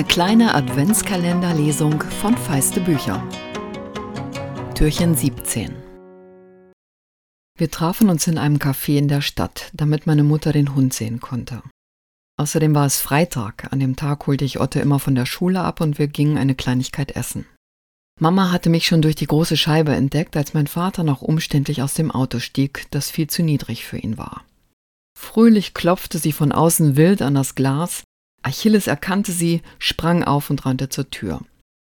kleine Adventskalenderlesung von Feiste Bücher. Türchen 17. Wir trafen uns in einem Café in der Stadt, damit meine Mutter den Hund sehen konnte. Außerdem war es Freitag. An dem Tag holte ich Otto immer von der Schule ab und wir gingen eine Kleinigkeit essen. Mama hatte mich schon durch die große Scheibe entdeckt, als mein Vater noch umständlich aus dem Auto stieg, das viel zu niedrig für ihn war. Fröhlich klopfte sie von außen wild an das Glas, Achilles erkannte sie, sprang auf und rannte zur Tür.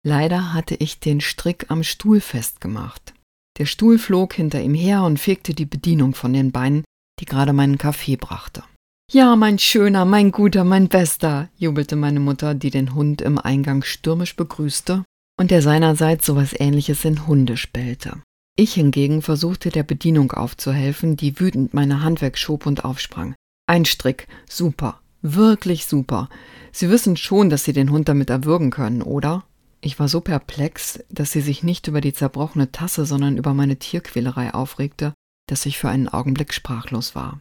Leider hatte ich den Strick am Stuhl festgemacht. Der Stuhl flog hinter ihm her und fegte die Bedienung von den Beinen, die gerade meinen Kaffee brachte. Ja, mein Schöner, mein Guter, mein Bester, jubelte meine Mutter, die den Hund im Eingang stürmisch begrüßte und der seinerseits sowas ähnliches in Hunde spellte. Ich hingegen versuchte der Bedienung aufzuhelfen, die wütend meine Hand wegschob und aufsprang. Ein Strick, super, wirklich super. Sie wissen schon, dass Sie den Hund damit erwürgen können, oder? Ich war so perplex, dass sie sich nicht über die zerbrochene Tasse, sondern über meine Tierquälerei aufregte, dass ich für einen Augenblick sprachlos war.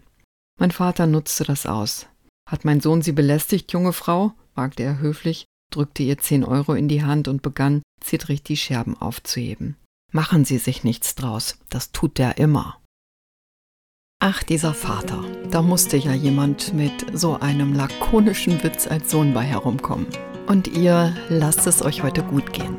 Mein Vater nutzte das aus. Hat mein Sohn Sie belästigt, junge Frau? fragte er höflich, drückte ihr zehn Euro in die Hand und begann, zittrig die Scherben aufzuheben. Machen Sie sich nichts draus, das tut der immer. Ach, dieser Vater, da musste ja jemand mit so einem lakonischen Witz als Sohn bei herumkommen. Und ihr lasst es euch heute gut gehen.